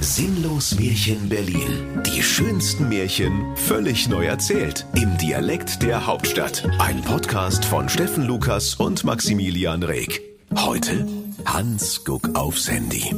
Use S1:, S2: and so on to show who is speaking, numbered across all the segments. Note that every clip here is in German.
S1: Sinnlos Märchen Berlin. Die schönsten Märchen völlig neu erzählt. Im Dialekt der Hauptstadt. Ein Podcast von Steffen Lukas und Maximilian Reg. Heute Hans guck aufs Handy.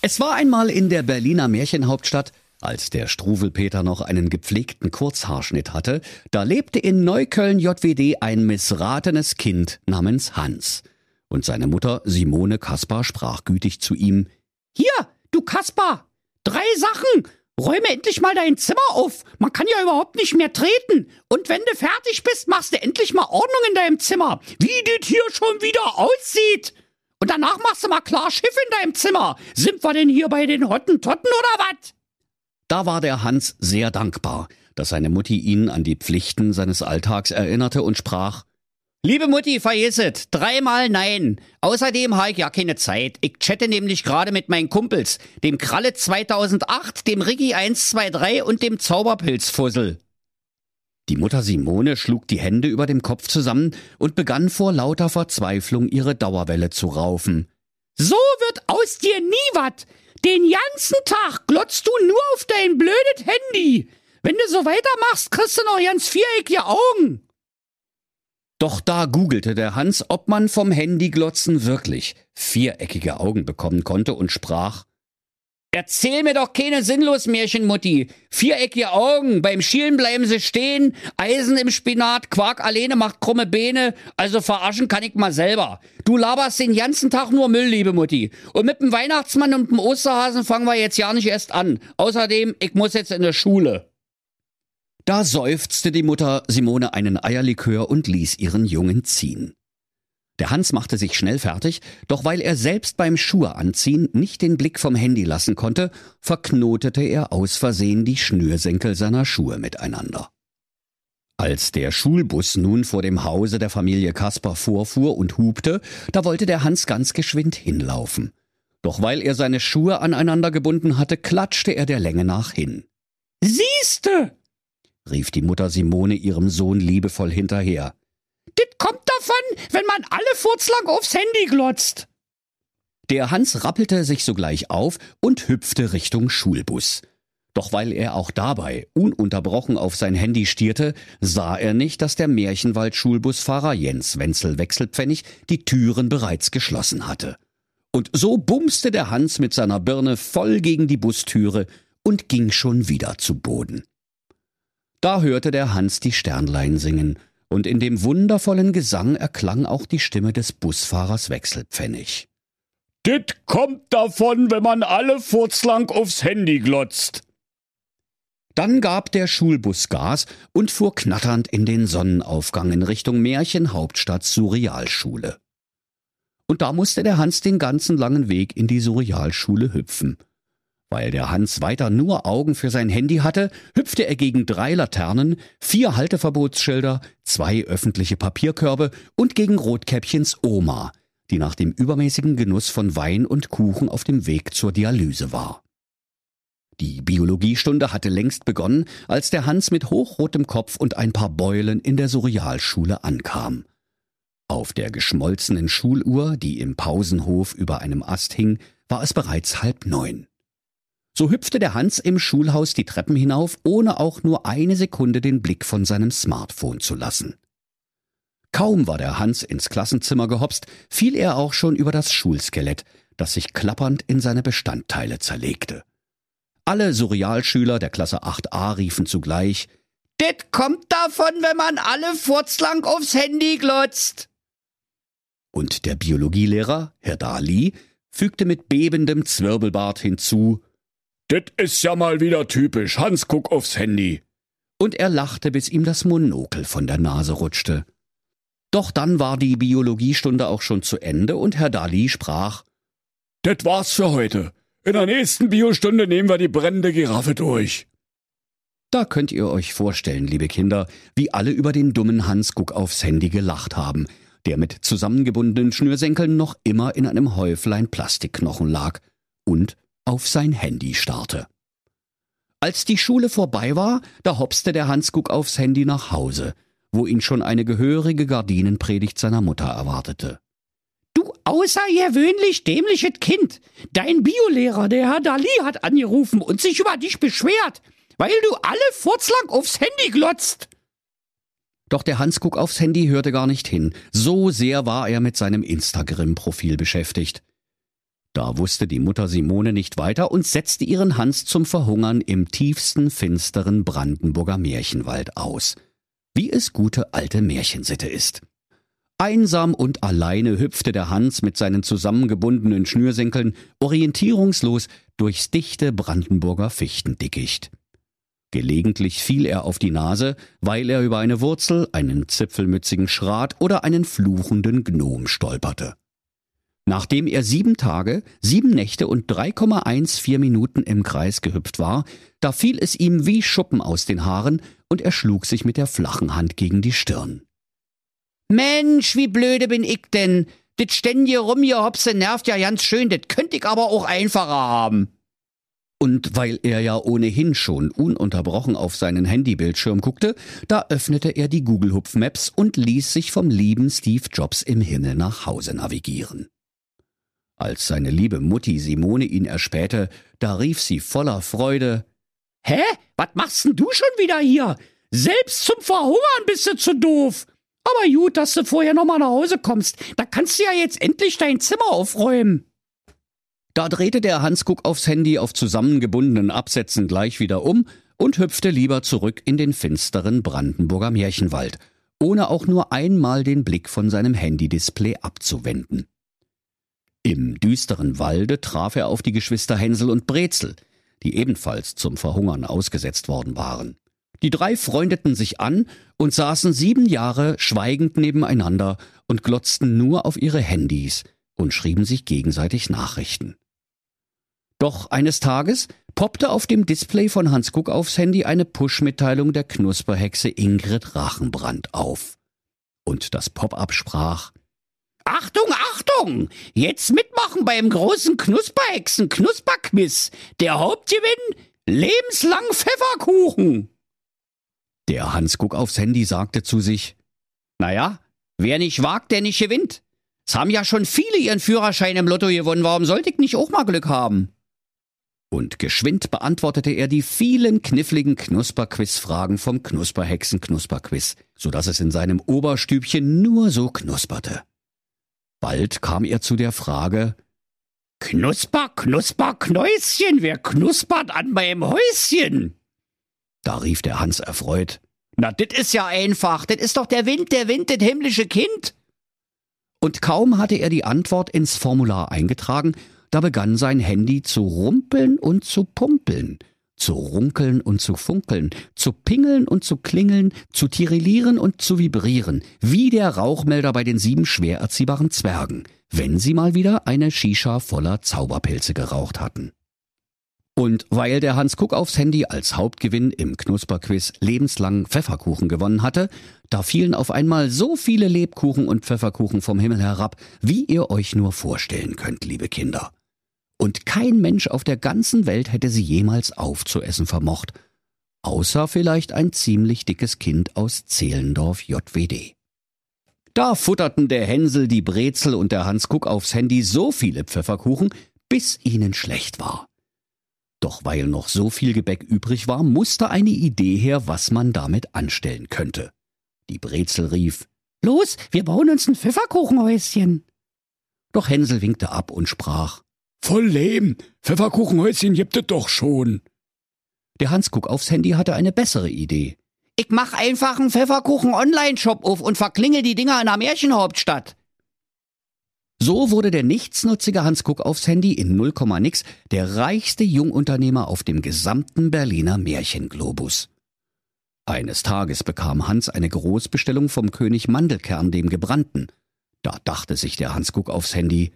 S2: Es war einmal in der Berliner Märchenhauptstadt, als der Struwelpeter noch einen gepflegten Kurzhaarschnitt hatte, da lebte in Neukölln JWD ein missratenes Kind namens Hans. Und seine Mutter Simone Kaspar sprach gütig zu ihm,
S3: Hier, du Kaspar, drei Sachen. Räume endlich mal dein Zimmer auf. Man kann ja überhaupt nicht mehr treten. Und wenn du fertig bist, machst du endlich mal Ordnung in deinem Zimmer. Wie das hier schon wieder aussieht. Und danach machst du mal klar Schiff in deinem Zimmer. Sind wir denn hier bei den Hottentotten oder was?
S2: Da war der Hans sehr dankbar, dass seine Mutti ihn an die Pflichten seines Alltags erinnerte und sprach,
S3: Liebe Mutti, vergesset, dreimal nein. Außerdem habe ich ja keine Zeit. Ich chatte nämlich gerade mit meinen Kumpels, dem Kralle 2008, dem Ricky 123 und dem Zauberpilzfussel.
S2: Die Mutter Simone schlug die Hände über dem Kopf zusammen und begann vor lauter Verzweiflung ihre Dauerwelle zu raufen.
S3: So wird aus dir nie wat. Den ganzen Tag glotzt du nur auf dein blödes Handy. Wenn du so weitermachst, kriegst du noch ganz viereckige Augen.
S2: Doch da googelte der Hans, ob man vom Handyglotzen wirklich viereckige Augen bekommen konnte und sprach
S3: Erzähl mir doch keine sinnlos Märchen, Mutti. Viereckige Augen, beim Schielen bleiben sie stehen, Eisen im Spinat, Quark alleine macht krumme Beine, also verarschen kann ich mal selber. Du laberst den ganzen Tag nur Müll, liebe Mutti. Und mit dem Weihnachtsmann und dem Osterhasen fangen wir jetzt ja nicht erst an. Außerdem, ich muss jetzt in der Schule.
S2: Da seufzte die Mutter Simone einen Eierlikör und ließ ihren Jungen ziehen. Der Hans machte sich schnell fertig, doch weil er selbst beim Schuhe anziehen nicht den Blick vom Handy lassen konnte, verknotete er aus Versehen die Schnürsenkel seiner Schuhe miteinander. Als der Schulbus nun vor dem Hause der Familie Kasper vorfuhr und hupte, da wollte der Hans ganz geschwind hinlaufen. Doch weil er seine Schuhe aneinander gebunden hatte, klatschte er der Länge nach hin.
S3: Siehste,
S2: rief die Mutter Simone ihrem Sohn liebevoll hinterher.
S3: Das kommt davon, wenn man alle furzlang aufs Handy glotzt.
S2: Der Hans rappelte sich sogleich auf und hüpfte Richtung Schulbus. Doch weil er auch dabei ununterbrochen auf sein Handy stierte, sah er nicht, dass der Märchenwald-Schulbusfahrer Jens Wenzel Wechselpfennig die Türen bereits geschlossen hatte. Und so bumste der Hans mit seiner Birne voll gegen die Bustüre und ging schon wieder zu Boden. Da hörte der Hans die Sternlein singen, und in dem wundervollen Gesang erklang auch die Stimme des Busfahrers Wechselpfennig.
S4: Dit kommt davon, wenn man alle furzlang aufs Handy glotzt.
S2: Dann gab der Schulbus Gas und fuhr knatternd in den Sonnenaufgang in Richtung Märchenhauptstadt Surrealschule. Und da musste der Hans den ganzen langen Weg in die Surrealschule hüpfen. Weil der Hans weiter nur Augen für sein Handy hatte, hüpfte er gegen drei Laternen, vier Halteverbotsschilder, zwei öffentliche Papierkörbe und gegen Rotkäppchens Oma, die nach dem übermäßigen Genuss von Wein und Kuchen auf dem Weg zur Dialyse war. Die Biologiestunde hatte längst begonnen, als der Hans mit hochrotem Kopf und ein paar Beulen in der Surrealschule ankam. Auf der geschmolzenen Schuluhr, die im Pausenhof über einem Ast hing, war es bereits halb neun. So hüpfte der Hans im Schulhaus die Treppen hinauf, ohne auch nur eine Sekunde den Blick von seinem Smartphone zu lassen. Kaum war der Hans ins Klassenzimmer gehopst, fiel er auch schon über das Schulskelett, das sich klappernd in seine Bestandteile zerlegte. Alle Surrealschüler der Klasse 8a riefen zugleich
S3: Det kommt davon, wenn man alle furzlang aufs Handy glotzt.
S2: Und der Biologielehrer, Herr Dali, fügte mit bebendem Zwirbelbart hinzu
S4: Das ist ja mal wieder typisch. Hans, guck aufs Handy.
S2: Und er lachte, bis ihm das Monokel von der Nase rutschte. Doch dann war die Biologiestunde auch schon zu Ende und Herr Dali sprach
S4: Das war's für heute. In der nächsten Biostunde nehmen wir die brennende Giraffe durch.
S2: Da könnt ihr euch vorstellen, liebe Kinder, wie alle über den dummen Hans Guck aufs Handy gelacht haben, der mit zusammengebundenen Schnürsenkeln noch immer in einem Häuflein Plastikknochen lag und auf sein Handy starrte. Als die Schule vorbei war, da hopste der Hans Guck aufs Handy nach Hause, wo ihn schon eine gehörige Gardinenpredigt seiner Mutter erwartete.
S3: Du außergewöhnlich dämliches Kind. Dein Biolehrer, der Herr Dali, hat angerufen und sich über dich beschwert, weil du alle furzlang aufs Handy glotzt.
S2: Doch der Hans guck aufs Handy hörte gar nicht hin. So sehr war er mit seinem Instagram-Profil beschäftigt. Da wusste die Mutter Simone nicht weiter und setzte ihren Hans zum Verhungern im tiefsten, finsteren Brandenburger Märchenwald aus. Wie es gute alte Märchensitte ist. Einsam und alleine hüpfte der Hans mit seinen zusammengebundenen Schnürsenkeln orientierungslos durchs dichte Brandenburger Fichtendickicht. Gelegentlich fiel er auf die Nase, weil er über eine Wurzel, einen zipfelmützigen Schrat oder einen fluchenden Gnom stolperte. Nachdem er sieben Tage, sieben Nächte und 3,14 Minuten im Kreis gehüpft war, da fiel es ihm wie Schuppen aus den Haaren und er schlug sich mit der flachen Hand gegen die Stirn.
S3: Mensch, wie blöde bin ich denn? Das ständige Rumgehopse nervt ja ganz schön, das könnte ich aber auch einfacher haben.
S2: Und weil er ja ohnehin schon ununterbrochen auf seinen Handybildschirm guckte, da öffnete er die Google Hupf Maps und ließ sich vom lieben Steve Jobs im Himmel nach Hause navigieren. Als seine liebe Mutti Simone ihn erspähte, da rief sie voller Freude
S3: Hä? Was machst denn du schon wieder hier? Selbst zum Verhungern bist du zu doof. Aber gut, dass du vorher nochmal nach Hause kommst. Da kannst du ja jetzt endlich dein Zimmer aufräumen.
S2: Da drehte der Hanskuck aufs Handy auf zusammengebundenen Absätzen gleich wieder um und hüpfte lieber zurück in den finsteren Brandenburger Märchenwald, ohne auch nur einmal den Blick von seinem Handydisplay abzuwenden. Im düsteren Walde traf er auf die Geschwister Hänsel und Brezel, die ebenfalls zum Verhungern ausgesetzt worden waren. Die drei freundeten sich an und saßen sieben Jahre schweigend nebeneinander und glotzten nur auf ihre Handys und schrieben sich gegenseitig Nachrichten. Doch eines Tages poppte auf dem Display von Hans Kuck aufs Handy eine Push-Mitteilung der Knusperhexe Ingrid Rachenbrand auf. Und das Pop-up sprach
S3: Achtung, Achtung! Jetzt mitmachen beim großen Knusperhexen Knusperquiz. Der Hauptgewinn lebenslang Pfefferkuchen.
S2: Der Hans guck aufs Handy sagte zu sich,
S3: naja, wer nicht wagt, der nicht gewinnt. Es haben ja schon viele ihren Führerschein im Lotto gewonnen, warum sollte ich nicht auch mal Glück haben?
S2: Und geschwind beantwortete er die vielen kniffligen Knusperquiz-Fragen vom Knusperhexen Knusperquiz, so dass es in seinem Oberstübchen nur so knusperte. Bald kam er zu der Frage,
S3: Knusper, Knusper, Knäuschen, wer knuspert an meinem Häuschen?
S2: Da rief der Hans erfreut.
S3: Na, dit ist ja einfach, dit ist doch der Wind, der Wind, das himmlische Kind.
S2: Und kaum hatte er die Antwort ins Formular eingetragen, da begann sein Handy zu rumpeln und zu pumpeln, zu runkeln und zu funkeln, zu pingeln und zu klingeln, zu tirillieren und zu vibrieren, wie der Rauchmelder bei den sieben schwer erziehbaren Zwergen, wenn sie mal wieder eine Shisha voller Zauberpilze geraucht hatten. Und weil der Hans Kuck aufs Handy als Hauptgewinn im Knusperquiz lebenslang Pfefferkuchen gewonnen hatte, da fielen auf einmal so viele Lebkuchen und Pfefferkuchen vom Himmel herab, wie ihr euch nur vorstellen könnt, liebe Kinder. Und kein Mensch auf der ganzen Welt hätte sie jemals aufzuessen vermocht, außer vielleicht ein ziemlich dickes Kind aus Zehlendorf JWD. Da futterten der Hänsel, die Brezel und der Hans Kuck aufs Handy so viele Pfefferkuchen, bis ihnen schlecht war. Doch weil noch so viel Gebäck übrig war, musste eine Idee her, was man damit anstellen könnte. Die Brezel rief,
S3: Los, wir bauen uns ein Pfefferkuchenhäuschen.
S2: Doch Hänsel winkte ab und sprach,
S4: Voll Lehm, Pfefferkuchenhäuschen gibt es doch schon.
S2: Der Hans guck aufs Handy hatte eine bessere Idee.
S3: Ich mach einfach einen Pfefferkuchen-Online-Shop auf und verklingel die Dinger in der Märchenhauptstadt.
S2: So wurde der nichtsnutzige Hans Kuck aufs Handy in 0, nix der reichste Jungunternehmer auf dem gesamten Berliner Märchenglobus. Eines Tages bekam Hans eine Großbestellung vom König Mandelkern dem Gebrannten. Da dachte sich der Hans Kuck aufs Handy,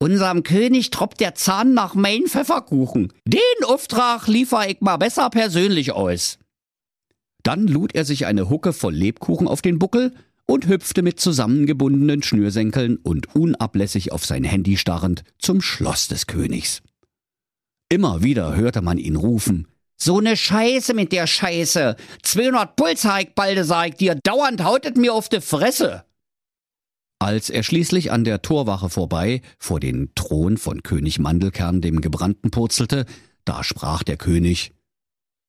S3: Unserem König troppt der Zahn nach mein Pfefferkuchen. Den Auftrag liefer ich mal besser persönlich aus.
S2: Dann lud er sich eine Hucke voll Lebkuchen auf den Buckel und hüpfte mit zusammengebundenen Schnürsenkeln und unablässig auf sein Handy starrend zum Schloss des Königs. Immer wieder hörte man ihn rufen.
S3: So ne Scheiße mit der Scheiße. 200 Puls haig balde, sag ich dir. Dauernd hautet mir auf de Fresse.
S2: Als er schließlich an der Torwache vorbei vor den Thron von König Mandelkern dem Gebrannten purzelte, da sprach der König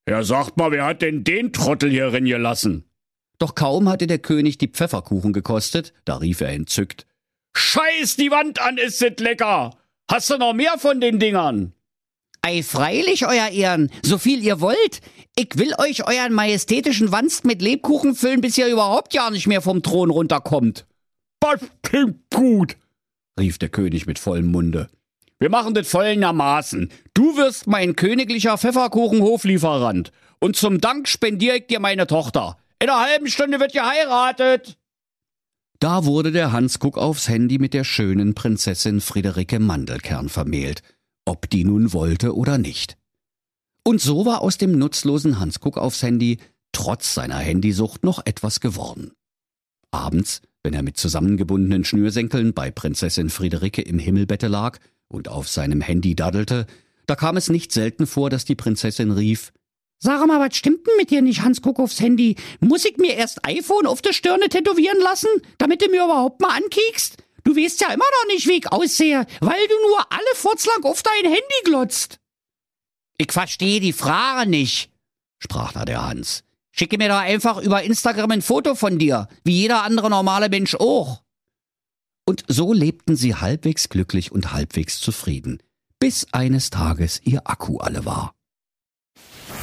S4: Ja, sagt mal, wer hat denn den Trottel hier gelassen?
S2: Doch kaum hatte der König die Pfefferkuchen gekostet, da rief er entzückt
S4: Scheiß die Wand an, ist es lecker! Hast du noch mehr von den Dingern?
S3: Ei, freilich, euer Ehren, so viel ihr wollt. Ich will euch euren majestätischen Wanst mit Lebkuchen füllen, bis ihr überhaupt ja nicht mehr vom Thron runterkommt.
S4: Das klingt gut,
S2: rief der König mit vollem Munde.
S4: Wir machen das folgendermaßen. Du wirst mein königlicher Pfefferkuchen-Hoflieferant. Und zum Dank spendiere ich dir meine Tochter. In einer halben Stunde wird geheiratet.
S2: Da wurde der Hanskuck aufs Handy mit der schönen Prinzessin Friederike Mandelkern vermählt, ob die nun wollte oder nicht. Und so war aus dem nutzlosen Hanskuck aufs Handy trotz seiner Handysucht noch etwas geworden. Abends, wenn er mit zusammengebundenen Schnürsenkeln bei Prinzessin Friederike im Himmelbette lag und auf seinem Handy daddelte, da kam es nicht selten vor, dass die Prinzessin rief
S3: Sag mal, was stimmt denn mit dir nicht, Hans Kuck aufs Handy? Muss ich mir erst iPhone auf der Stirne tätowieren lassen, damit du mir überhaupt mal ankiekst? Du weißt ja immer noch nicht, wie ich aussehe, weil du nur alle furzlang auf dein Handy glotzt. Ich verstehe die Frage nicht, sprach da der Hans. Schicke mir doch einfach über Instagram ein Foto von dir, wie jeder andere normale Mensch auch.
S2: Und so lebten sie halbwegs glücklich und halbwegs zufrieden, bis eines Tages ihr Akku alle war.